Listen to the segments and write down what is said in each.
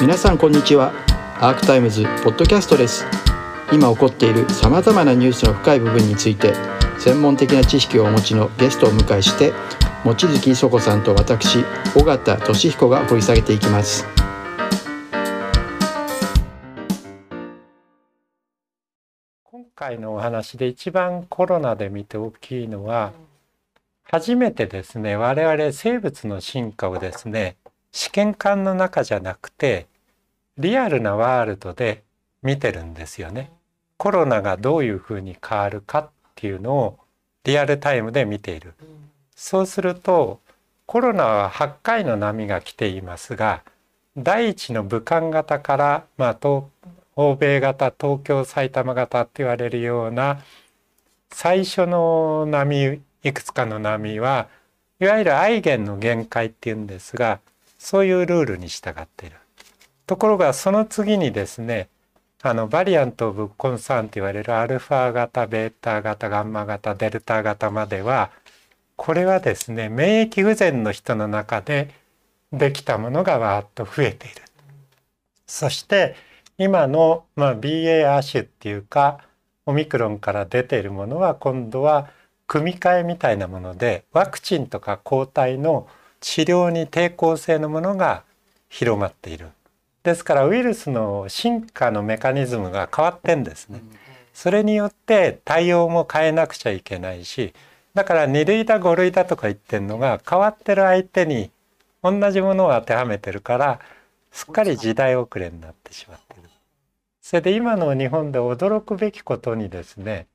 皆さんこんにちは。アークタイムズポッドキャストです。今起こっているさまざまなニュースの深い部分について専門的な知識をお持ちのゲストを迎えして望月磯子さんと私尾形俊彦が掘り下げていきます。今回のお話で一番コロナで見て大きいのは初めてですね我々生物の進化をですね試験管の中じゃなくてリアルなワールドで見てるんですよね。コロナがどういうふうに変わるかっていうのをリアルタイムで見ている。そうするとコロナは8回の波が来ていますが第一の武漢型から、まあ、欧米型東京埼玉型って言われるような最初の波いくつかの波はいわゆるアイゲンの限界っていうんですがそういうルールに従っている。ところがその次にですねあのバリアント・オブ・コンサーンと言われるアルファ型ベータ型ガンマ型デルタ型まではこれはですね免疫不全の人の中でできたものがわーっと増えている。そして今の、まあ、BA アッシュっていうかオミクロンから出ているものは今度は組み換えみたいなものでワクチンとか抗体の治療に抵抗性のものが広まっている。ですからウイルスの進化のメカニズムが変わってんですね。それによって対応も変えなくちゃいけないしだから2類だ5類だとか言ってんのが変わってる相手に同じものを当てはめてるからすっかり時代遅れになってしまってる。それで今の日本で驚くべきことにですね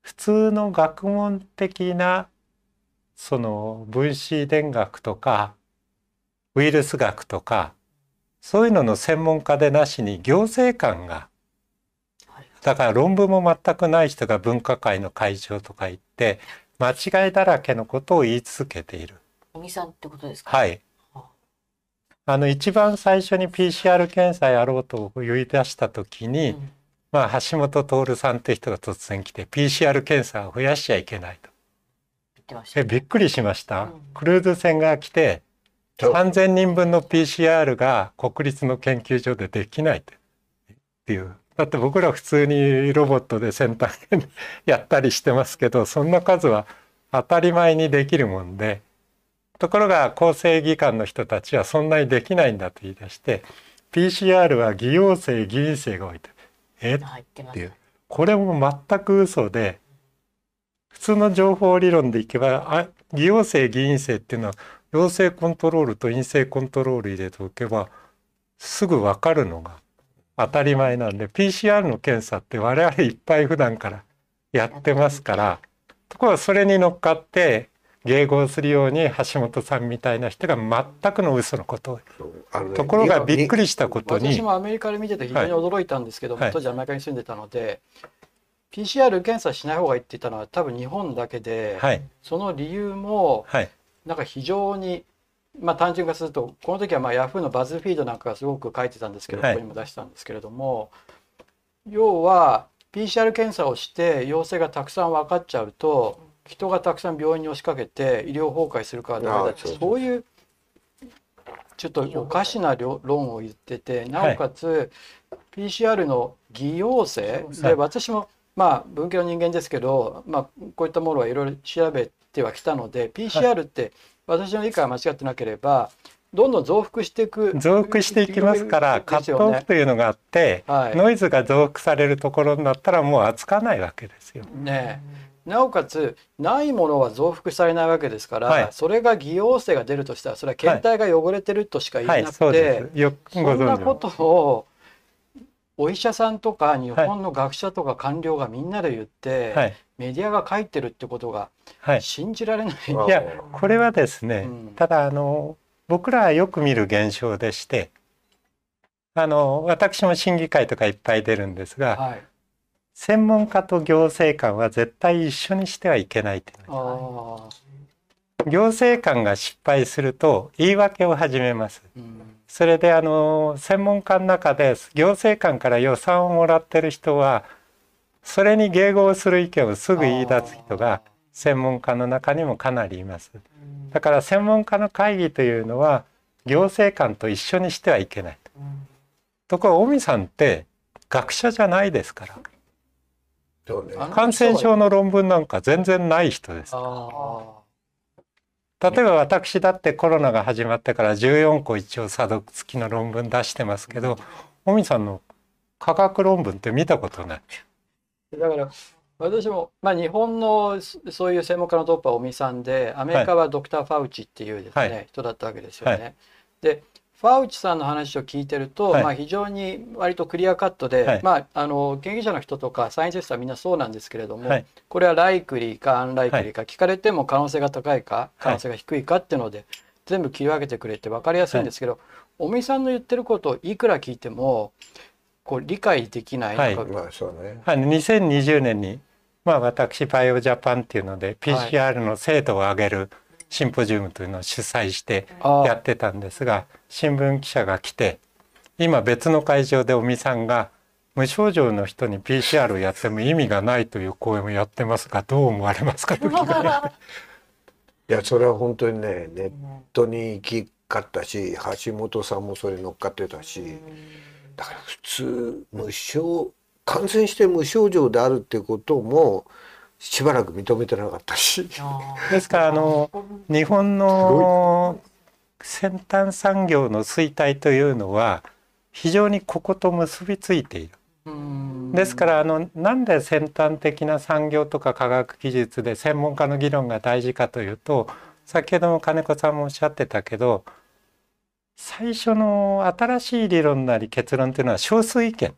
普通の学問的なその分子電学とかウイルス学とかそういうのの専門家でなしに行政官がだから論文も全くない人が分科会の会長とか言って間違いだらけのことを言い続けている。尾身さんってことですか？はい。あの一番最初に PCR 検査やろうと言い出した時に、うん、まあ橋本徹さんって人が突然来て PCR 検査を増やしちゃいけないと。えびっくりしました。うん、クルーズ船が来て3,000人分の PCR が国立の研究所でできないって。いう。だって僕ら普通にロボットで先端やったりしてますけどそんな数は当たり前にできるもんで。ところが厚生技官の人たちはそんなにできないんだと言い出して PCR は偽陽性偽陰性が多いとえ？っていう。これも全く嘘で普通の情報理論でいけばあ偽陽性偽陰性っていうのは陽性コントロールと陰性コントロール入れておけばすぐ分かるのが当たり前なんで PCR の検査って我々いっぱい普段からやってますからところがそれに乗っかって迎合するように橋本さんみたいな人が全くの嘘のことを、ね、ところがびっくりしたことに私もアメリカで見てて非常に驚いたんですけど、はい、当時アメリカに住んでたので、PCR 検査しない方がいいって言ったのは多分日本だけで、はい、その理由も、はい、なんか非常にまあ単純化するとこの時はまあヤフーのバズフィードなんかがすごく書いてたんですけど、ここにも出したんですけれども要は PCR 検査をして陽性がたくさん分かっちゃうと人がたくさん病院に押しかけて医療崩壊するからダメだってそういうちょっとおかしな論を言っててなおかつ PCR の偽陽性で私もまあ文系の人間ですけど、まあ、こういったものはいろいろ調べてはきたので PCR って私の理解が間違ってなければどんどん増幅していく増幅していきますから、ね、カットオフというのがあって、はい、ノイズが増幅されるところになったらもう扱わないわけですよ。ねなおかつないものは増幅されないわけですから、はい、それが偽陽性が出るとしたらそれは検体が汚れてるとしか言えなくて、はい。はい、そそんなことをお医者さんとか日本の学者とか官僚がみんなで言って、はい、メディアが書いてるってことが信じられない、はい、いやこれはですね、うん、ただあの僕らはよく見る現象でしてあの私も審議会とかいっぱい出るんですが、はい、専門家と行政官は絶対一緒にしてはいけない行政官が失敗すると言い訳を始めます。うんそれであの専門家の中で行政官から予算をもらってる人はそれに迎合する意見をすぐ言い出す人が専門家の中にもかなりいます。だから専門家の会議というのは行政官と一緒にしてはいけない。ところが尾身さんって学者じゃないですから。感染症の論文なんか全然ない人です。例えば私だってコロナが始まってから14個一応査読付きの論文出してますけど、尾身さんの科学論文って見たことない。だから私も、まあ、日本のそういう専門家のトップは尾身さんでアメリカはドクター・ファウチっていうですね、はい、人だったわけですよね。はい、でファウチさんの話を聞いてると、はい、まあ、非常に割とクリアカットで、まあ、あの研究者の人とかサイエンティストはみんなそうなんですけれども、これは likely か unlikely か聞かれても可能性が高いか可能性が低いかっていうので全部切り分けてくれて分かりやすいんですけど、尾身さんの言ってることをいくら聞いてもこう理解できない、はい、まあそうね、2020年にまあ、私バイオジャパンっていうので PCR の精度を上げるシンポジウムというのを主催してやってたんですが新聞記者が来て今別の会場で尾身さんが無症状の人に PCR をやっても意味がないという講演をやってますがどう思われますか？いやそれは本当にねネットに行き交ったし橋本さんもそれ乗っかってたしだから普通無症感染して無症状であるってこともしばらく認めてなかったし。ですからあの日本の先端産業の衰退というのは非常にここと結びついている。ですからあのなんで先端的な産業とか科学技術で専門家の議論が大事かというと先ほども金子さんもおっしゃってたけど最初の新しい理論なり結論というのは少数意見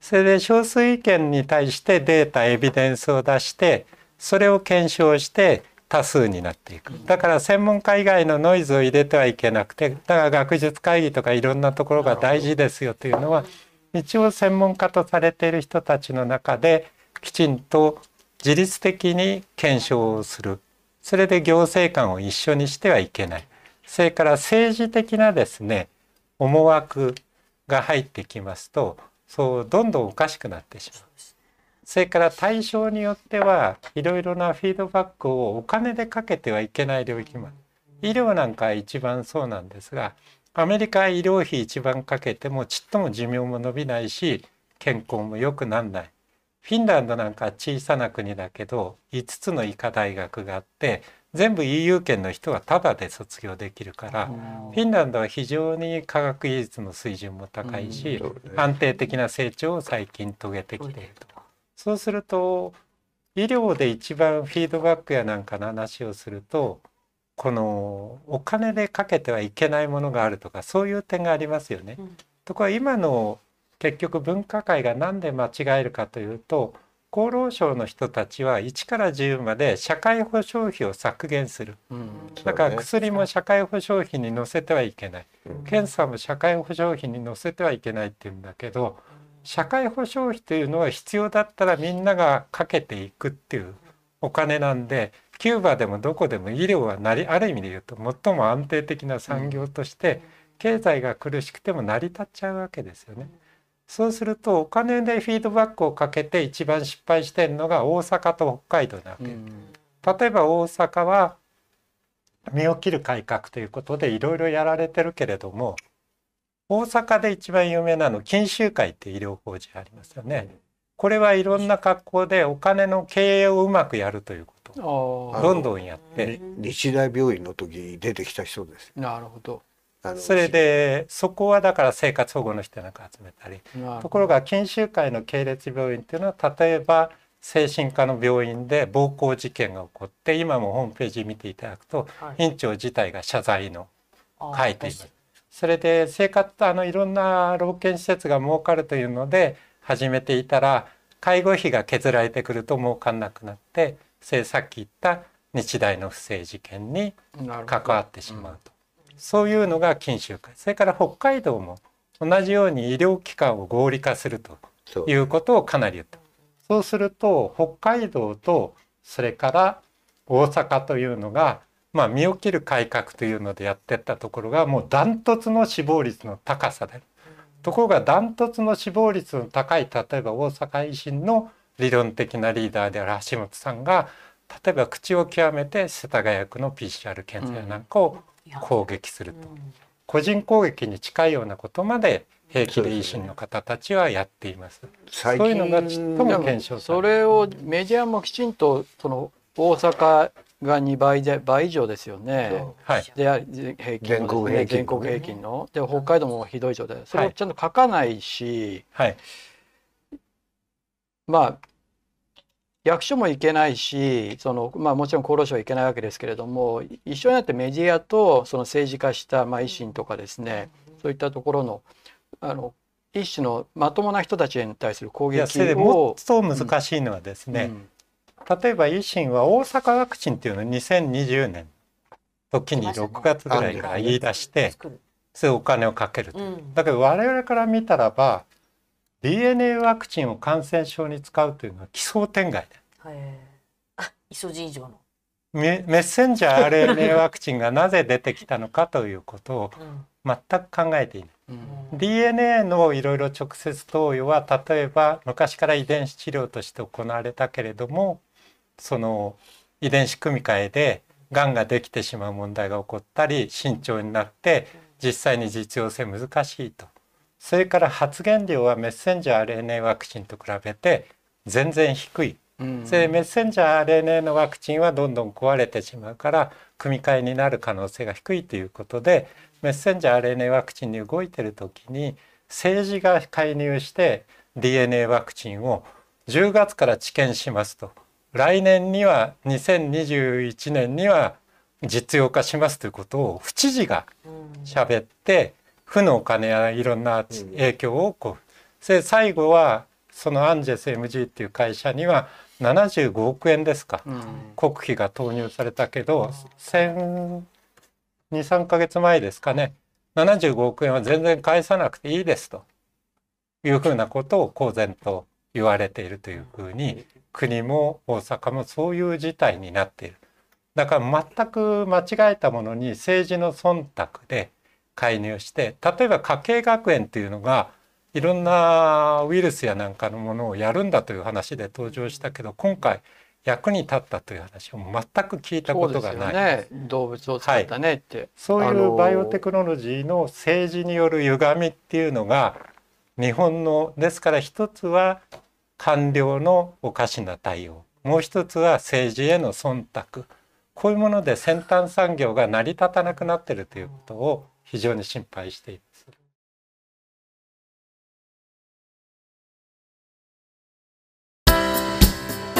それで少数意見に対してデータエビデンスを出してそれを検証して多数になっていく。だから専門家以外のノイズを入れてはいけなくてだから学術会議とかいろんなところが大事ですよというのは一応専門家とされている人たちの中できちんと自律的に検証をする。それで行政官を一緒にしてはいけない。それから政治的なですね思惑が入ってきますとそうどんどんおかしくなってしまう。それから対象によってはいろいろなフィードバックをお金でかけてはいけない領域もある。医療なんか一番そうなんですがアメリカは医療費一番かけてもちっとも寿命も伸びないし健康も良くなんない。フィンランドなんか小さな国だけど5つの医科大学があって全部 EU 圏の人はタダで卒業できるからフィンランドは非常に科学技術の水準も高いし、安定的な成長を最近遂げてきていると。そうすると医療で一番フィードバックやなんかの話をするとこのお金でかけてはいけないものがあるとかそういう点がありますよね。ところが今の結局分科会が何で間違えるかというと厚労省の人たちは1から10まで社会保障費を削減する、うん、だから薬も社会保障費に乗せてはいけない、うん、検査も社会保障費に乗せてはいけないっていうんだけど社会保障費というのは必要だったらみんながかけていくっていうお金なんでキューバでもどこでも医療はなりある意味で言うと最も安定的な産業として経済が苦しくても成り立っちゃうわけですよね。そうするとお金でフィードバックをかけて一番失敗してるのが大阪と北海道なわけ。例えば大阪は身を切る改革ということでいろいろやられてるけれども大阪で一番有名なの錦秀会って医療法人ありますよね。これはいろんな格好でお金の経営をうまくやるということ。をどんどんやって。日大病院の時出てきた人ですなるほど。それでそこはだから生活保護の人なんか集めたりところが錦州会の系列病院っていうのは例えば精神科の病院で暴行事件が起こって今もホームページ見ていただくと、はい、院長自体が謝罪の書いています。それで生活あのいろんな老健施設が儲かるというので始めていたら介護費が削られてくると儲かんなくなってさっき言った日大の不正事件に関わってしまうと。そういうのが錦州会。それから北海道も同じように医療機関を合理化するということをかなり言った。そうすると北海道とそれから大阪というのがまあ身を切る改革というのでやってったところがもうダントツの死亡率の高さで。ところがダントツの死亡率の高い例えば大阪維新の理論的なリーダーである橋本さんが例えば口を極めて世田谷区の PCR 検査やなんかを攻撃すると。個人攻撃に近いようなことまで平気で維新の方たちはやっています。そういうのがちっとも検証それをメディアもきちんとその大阪が2倍で倍以上ですよね。はい。で平均のですね。全国平均の。で北海道もひどい状態。それをちゃんと書かないし、はい、まあ役所も行けないしその、まあ、もちろん厚労省は行けないわけですけれども一緒になってメディアとその政治化した、まあ、維新とかですねそういったところのあの一種のまともな人たちに対する攻撃を。もっと難しいのはですね、うん例えば維新は大阪ワクチンっていうのを2020年時に6月ぐらいから言い出してそういうお金をかけると、だけど我々から見たらば DNA ワクチンを感染症に使うというのは奇想天外で。イソジン以上の。メッセンジャー RNA ワクチンがなぜ出てきたのかということを全く考えていない。うん、DNA のいろいろ直接投与は例えば昔から遺伝子治療として行われたけれどもその遺伝子組み換えでがんができてしまう問題が起こったり慎重になって実際に実用性難しいと。それから発現量はメッセンジャー RNA ワクチンと比べて全然低い、うん、それメッセンジャー RNA のワクチンはどんどん壊れてしまうから組み換えになる可能性が低いということでメッセンジャー RNA ワクチンに動いてる時に政治が介入して DNA ワクチンを10月から治験しますと来年には2021年には実用化しますということを府知事が喋って負のお金やいろんな影響をこうで最後はそのアンジェス MG っていう会社には75億円ですか、国費が投入されたけど123か月前ですかね75億円は全然返さなくていいですというふうなことを公然と言われているというふうに国も大阪もそういう事態になっている。だから全く間違えたものに政治の忖度で介入して例えば家計学園というのがいろんなウイルスやなんかのものをやるんだという話で登場したけど今回役に立ったという話を全く聞いたことがない。ね、動物を使ったねって、はい、そういうバイオテクノロジーの政治による歪みっていうのが日本のですから一つは官僚のおかしな対応もう一つは政治への忖度こういうもので先端産業が成り立たなくなっているということを非常に心配しています。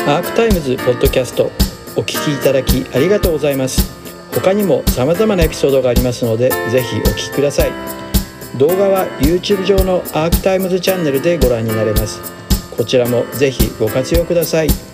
アークタイムズポッドキャストお聞きいただきありがとうございます。他にも様々なエピソードがありますので、ぜひお聞きください。動画は YouTube 上のアークタイムズチャンネルでご覧になれます。こちらもぜひご活用ください。